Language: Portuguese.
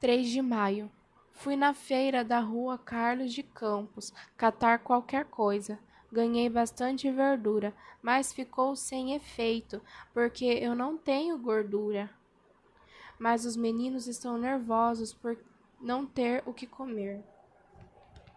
3 de maio. Fui na feira da rua Carlos de Campos catar qualquer coisa. Ganhei bastante verdura, mas ficou sem efeito, porque eu não tenho gordura. Mas os meninos estão nervosos por não ter o que comer.